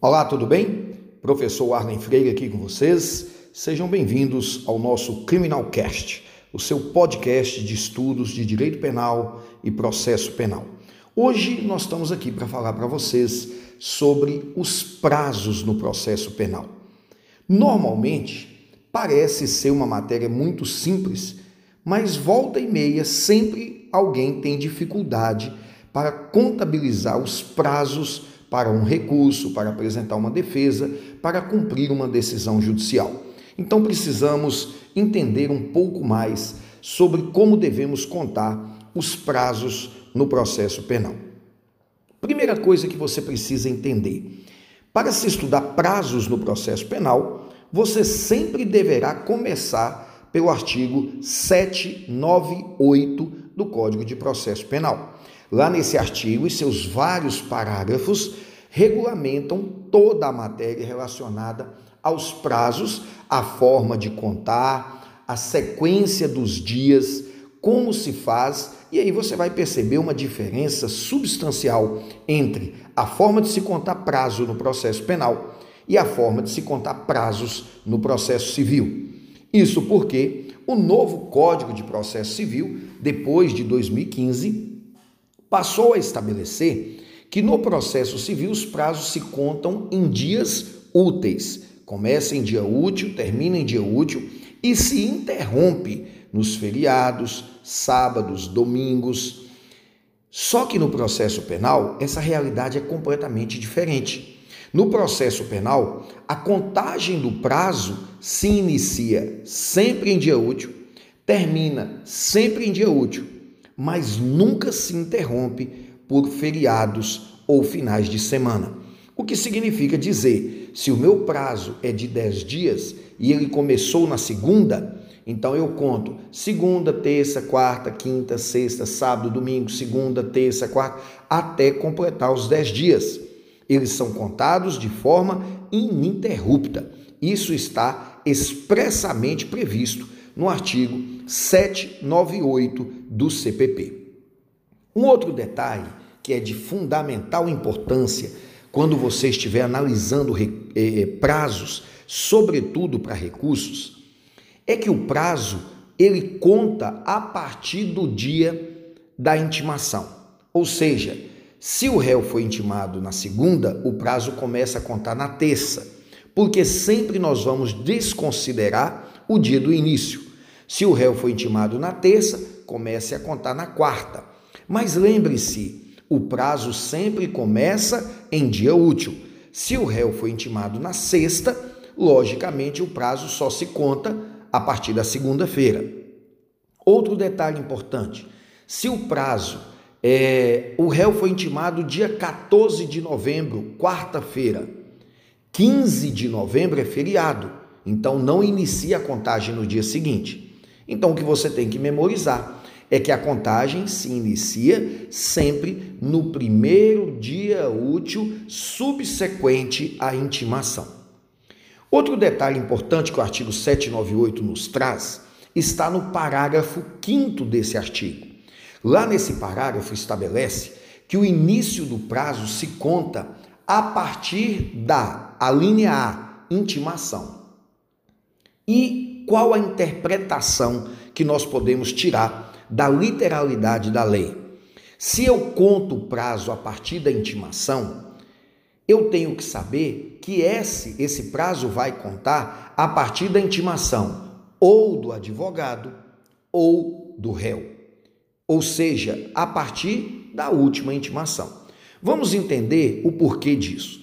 Olá, tudo bem? Professor Arlen Freire aqui com vocês. Sejam bem-vindos ao nosso Criminalcast, o seu podcast de estudos de direito penal e processo penal. Hoje nós estamos aqui para falar para vocês sobre os prazos no processo penal. Normalmente, parece ser uma matéria muito simples, mas volta e meia sempre alguém tem dificuldade para contabilizar os prazos para um recurso, para apresentar uma defesa, para cumprir uma decisão judicial. Então precisamos entender um pouco mais sobre como devemos contar os prazos no processo penal. Primeira coisa que você precisa entender: para se estudar prazos no processo penal, você sempre deverá começar pelo artigo 798 do Código de Processo Penal. Lá nesse artigo e seus vários parágrafos regulamentam toda a matéria relacionada aos prazos, a forma de contar, a sequência dos dias, como se faz, e aí você vai perceber uma diferença substancial entre a forma de se contar prazo no processo penal e a forma de se contar prazos no processo civil. Isso porque o novo Código de Processo Civil, depois de 2015, passou a estabelecer que no processo civil os prazos se contam em dias úteis. Começa em dia útil, termina em dia útil e se interrompe nos feriados, sábados, domingos. Só que no processo penal, essa realidade é completamente diferente. No processo penal, a contagem do prazo se inicia sempre em dia útil, termina sempre em dia útil mas nunca se interrompe por feriados ou finais de semana. O que significa dizer, se o meu prazo é de 10 dias e ele começou na segunda, então eu conto segunda, terça, quarta, quinta, sexta, sábado, domingo, segunda, terça, quarta, até completar os 10 dias. Eles são contados de forma ininterrupta. Isso está expressamente previsto no artigo 798 do CPP. Um outro detalhe que é de fundamental importância quando você estiver analisando eh, eh, prazos, sobretudo para recursos, é que o prazo ele conta a partir do dia da intimação. Ou seja, se o réu foi intimado na segunda, o prazo começa a contar na terça, porque sempre nós vamos desconsiderar o dia do início. Se o réu foi intimado na terça, comece a contar na quarta. Mas lembre-se, o prazo sempre começa em dia útil. Se o réu foi intimado na sexta, logicamente o prazo só se conta a partir da segunda-feira. Outro detalhe importante: se o prazo é, o réu foi intimado dia 14 de novembro, quarta-feira, 15 de novembro é feriado, então não inicia a contagem no dia seguinte. Então, o que você tem que memorizar é que a contagem se inicia sempre no primeiro dia útil subsequente à intimação. Outro detalhe importante que o artigo 798 nos traz está no parágrafo 5 desse artigo. Lá nesse parágrafo estabelece que o início do prazo se conta a partir da a linha A, intimação. E qual a interpretação que nós podemos tirar da literalidade da lei. Se eu conto o prazo a partir da intimação, eu tenho que saber que esse, esse prazo vai contar a partir da intimação ou do advogado ou do réu. Ou seja, a partir da última intimação. Vamos entender o porquê disso.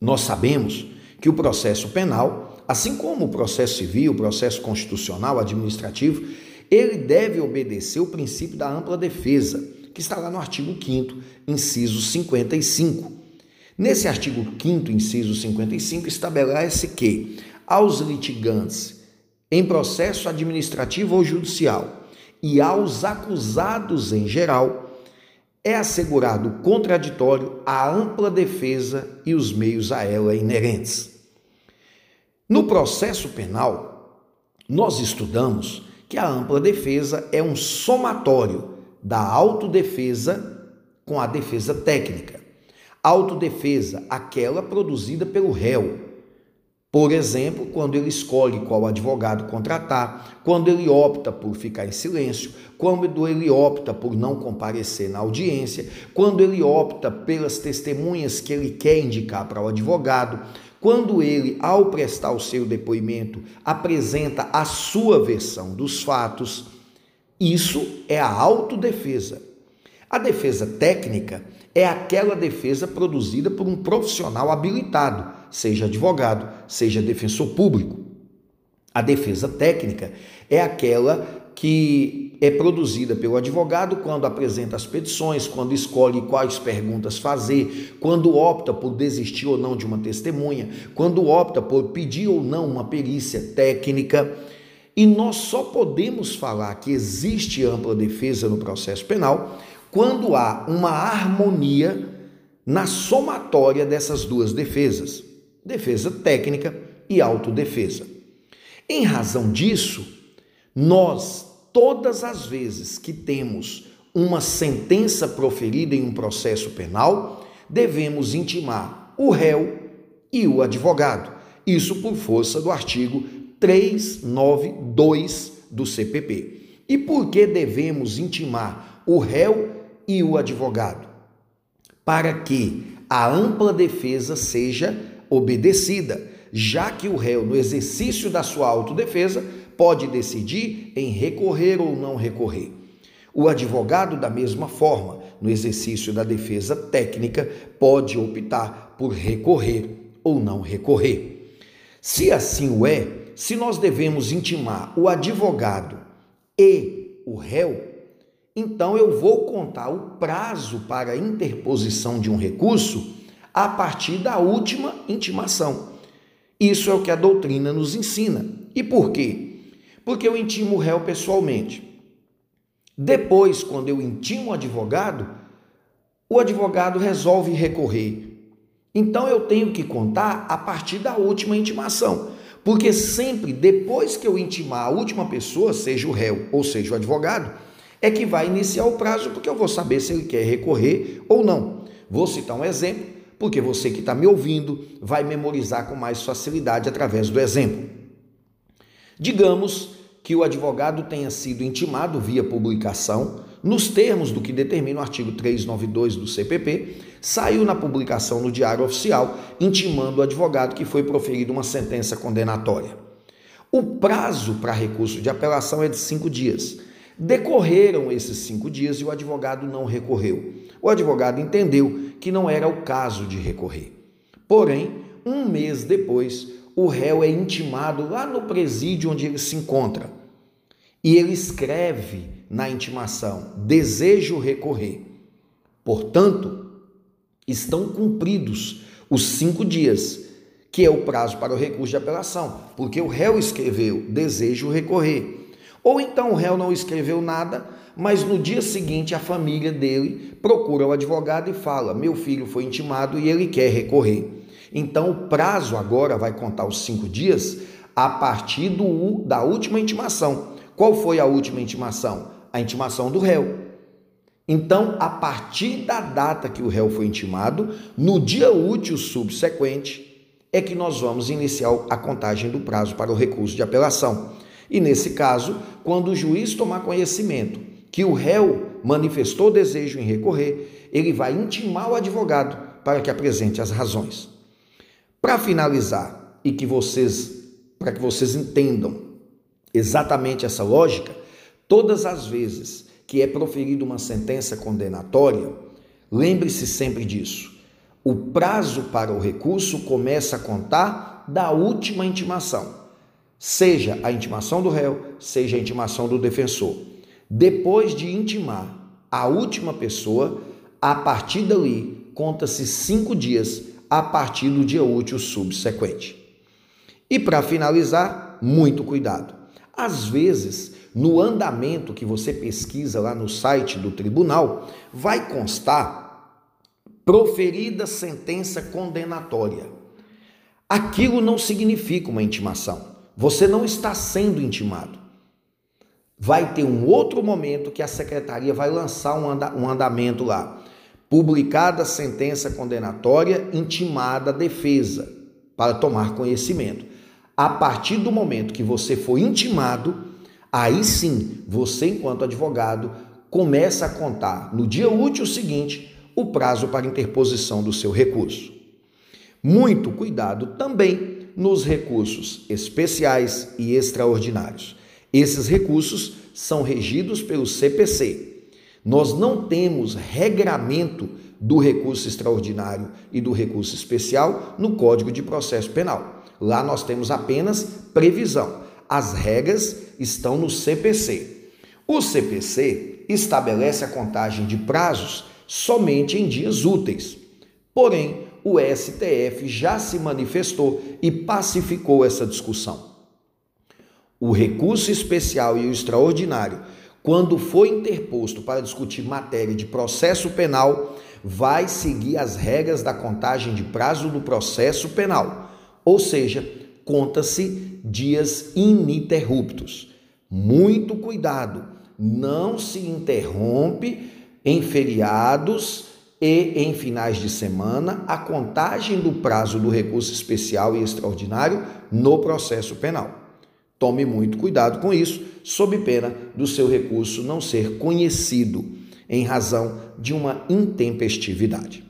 Nós sabemos que o processo penal Assim como o processo civil, o processo constitucional, administrativo, ele deve obedecer o princípio da ampla defesa, que está lá no artigo 5 inciso 55. Nesse artigo 5 inciso 55, estabelece que aos litigantes em processo administrativo ou judicial e aos acusados em geral, é assegurado o contraditório, a ampla defesa e os meios a ela inerentes. No processo penal, nós estudamos que a ampla defesa é um somatório da autodefesa com a defesa técnica. Autodefesa, aquela produzida pelo réu. Por exemplo, quando ele escolhe qual advogado contratar, quando ele opta por ficar em silêncio, quando ele opta por não comparecer na audiência, quando ele opta pelas testemunhas que ele quer indicar para o advogado, quando ele, ao prestar o seu depoimento, apresenta a sua versão dos fatos. Isso é a autodefesa. A defesa técnica é aquela defesa produzida por um profissional habilitado, seja advogado, seja defensor público. A defesa técnica é aquela que é produzida pelo advogado quando apresenta as petições, quando escolhe quais perguntas fazer, quando opta por desistir ou não de uma testemunha, quando opta por pedir ou não uma perícia técnica. E nós só podemos falar que existe ampla defesa no processo penal quando há uma harmonia na somatória dessas duas defesas, defesa técnica e autodefesa. Em razão disso, nós, todas as vezes que temos uma sentença proferida em um processo penal, devemos intimar o réu e o advogado. Isso por força do artigo 392 do CPP. E por que devemos intimar o réu e o advogado, para que a ampla defesa seja obedecida, já que o réu, no exercício da sua autodefesa, pode decidir em recorrer ou não recorrer. O advogado, da mesma forma, no exercício da defesa técnica, pode optar por recorrer ou não recorrer. Se assim o é, se nós devemos intimar o advogado e o réu, então eu vou contar o prazo para interposição de um recurso a partir da última intimação. Isso é o que a doutrina nos ensina. E por quê? Porque eu intimo o réu pessoalmente. Depois, quando eu intimo o advogado, o advogado resolve recorrer. Então eu tenho que contar a partir da última intimação. Porque sempre depois que eu intimar a última pessoa, seja o réu ou seja o advogado, é que vai iniciar o prazo, porque eu vou saber se ele quer recorrer ou não. Vou citar um exemplo, porque você que está me ouvindo vai memorizar com mais facilidade através do exemplo. Digamos que o advogado tenha sido intimado via publicação, nos termos do que determina o artigo 392 do CPP, saiu na publicação no Diário Oficial, intimando o advogado que foi proferida uma sentença condenatória. O prazo para recurso de apelação é de cinco dias. Decorreram esses cinco dias e o advogado não recorreu. O advogado entendeu que não era o caso de recorrer. Porém, um mês depois, o réu é intimado lá no presídio onde ele se encontra. E ele escreve na intimação: desejo recorrer. Portanto, estão cumpridos os cinco dias, que é o prazo para o recurso de apelação, porque o réu escreveu: desejo recorrer. Ou então o réu não escreveu nada, mas no dia seguinte a família dele procura o advogado e fala: Meu filho foi intimado e ele quer recorrer. Então o prazo agora vai contar os cinco dias a partir do, da última intimação. Qual foi a última intimação? A intimação do réu. Então, a partir da data que o réu foi intimado, no dia útil subsequente, é que nós vamos iniciar a contagem do prazo para o recurso de apelação. E nesse caso, quando o juiz tomar conhecimento que o réu manifestou desejo em recorrer, ele vai intimar o advogado para que apresente as razões. Para finalizar e que vocês para que vocês entendam exatamente essa lógica, todas as vezes que é proferida uma sentença condenatória, lembre-se sempre disso. O prazo para o recurso começa a contar da última intimação seja a intimação do réu, seja a intimação do defensor. Depois de intimar a última pessoa, a partir dali, conta-se cinco dias a partir do dia útil subsequente. E para finalizar, muito cuidado. Às vezes, no andamento que você pesquisa lá no site do tribunal, vai constar proferida sentença condenatória. Aquilo não significa uma intimação. Você não está sendo intimado. Vai ter um outro momento que a secretaria vai lançar um, anda, andamento lá. Publicada a sentença condenatória, intimada a defesa para tomar conhecimento. A partir do momento que você foi intimado, aí sim, você, enquanto advogado, começa a contar no dia útil seguinte o prazo para interposição do seu recurso. Muito cuidado também nos recursos especiais e extraordinários. Esses recursos são regidos pelo CPC. Nós não temos regramento do recurso extraordinário e do recurso especial no Código de Processo Penal. Lá nós temos apenas previsão. As regras estão no CPC. O CPC estabelece a contagem de prazos somente em dias úteis. Porém, o STF já se manifestou e pacificou essa discussão. O recurso especial e o extraordinário, quando for interposto para discutir matéria de processo penal, vai seguir as regras da contagem de prazo do processo penal, ou seja, conta-se dias ininterruptos. Muito cuidado, não se interrompe em feriados e em finais de semana a contagem do prazo do recurso especial e extraordinário no processo penal. Tome muito cuidado com isso, sob pena do seu recurso não ser conhecido em razão de uma intempestividade.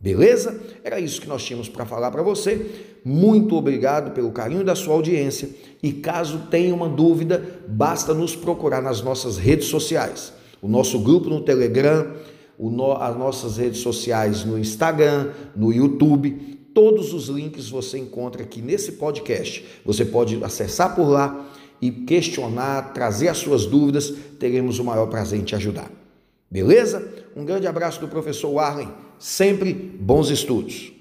Beleza? Era isso que nós tínhamos para falar para você. Muito obrigado pelo carinho da sua audiência e caso tenha uma dúvida, basta nos procurar nas nossas redes sociais. O nosso grupo no Telegram, no, as nossas redes sociais no Instagram, no YouTube. Todos os links você encontra aqui nesse podcast. Você pode acessar por lá e questionar, trazer as suas dúvidas. Teremos o maior prazer em te ajudar. Beleza? Um grande abraço do professor Warren. Sempre bons estudos.